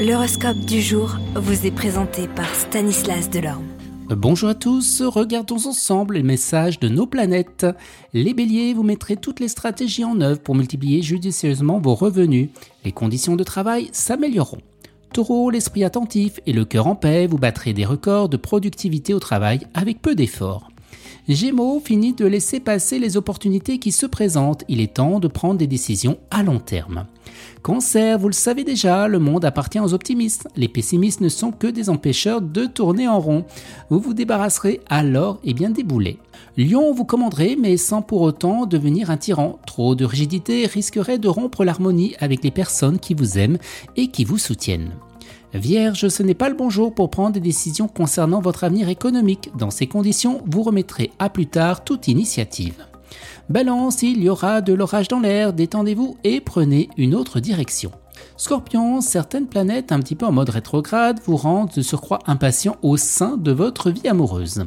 L'horoscope du jour vous est présenté par Stanislas Delorme. Bonjour à tous, regardons ensemble les messages de nos planètes. Les béliers, vous mettrez toutes les stratégies en œuvre pour multiplier judicieusement vos revenus. Les conditions de travail s'amélioreront. Taureau, l'esprit attentif et le cœur en paix, vous battrez des records de productivité au travail avec peu d'efforts. Gémeaux, finit de laisser passer les opportunités qui se présentent. Il est temps de prendre des décisions à long terme. Cancer, vous le savez déjà, le monde appartient aux optimistes. Les pessimistes ne sont que des empêcheurs de tourner en rond. Vous vous débarrasserez alors et bien des boulets. Lion, vous commanderez, mais sans pour autant devenir un tyran. Trop de rigidité risquerait de rompre l'harmonie avec les personnes qui vous aiment et qui vous soutiennent. Vierge, ce n'est pas le bon jour pour prendre des décisions concernant votre avenir économique. Dans ces conditions, vous remettrez à plus tard toute initiative. Balance, il y aura de l'orage dans l'air, détendez-vous et prenez une autre direction. Scorpion, certaines planètes un petit peu en mode rétrograde vous rendent de surcroît impatient au sein de votre vie amoureuse.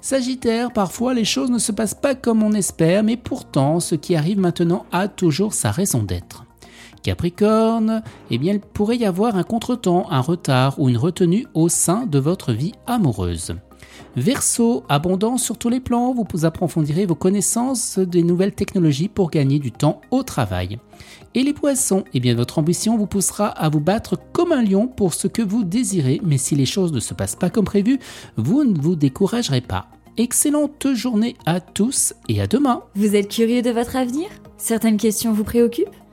Sagittaire, parfois les choses ne se passent pas comme on espère, mais pourtant ce qui arrive maintenant a toujours sa raison d'être. Capricorne, eh bien il pourrait y avoir un contretemps, un retard ou une retenue au sein de votre vie amoureuse. Verseau, abondant sur tous les plans, vous approfondirez vos connaissances des nouvelles technologies pour gagner du temps au travail. Et les poissons, eh bien votre ambition vous poussera à vous battre comme un lion pour ce que vous désirez, mais si les choses ne se passent pas comme prévu, vous ne vous découragerez pas. Excellente journée à tous et à demain. Vous êtes curieux de votre avenir? Certaines questions vous préoccupent?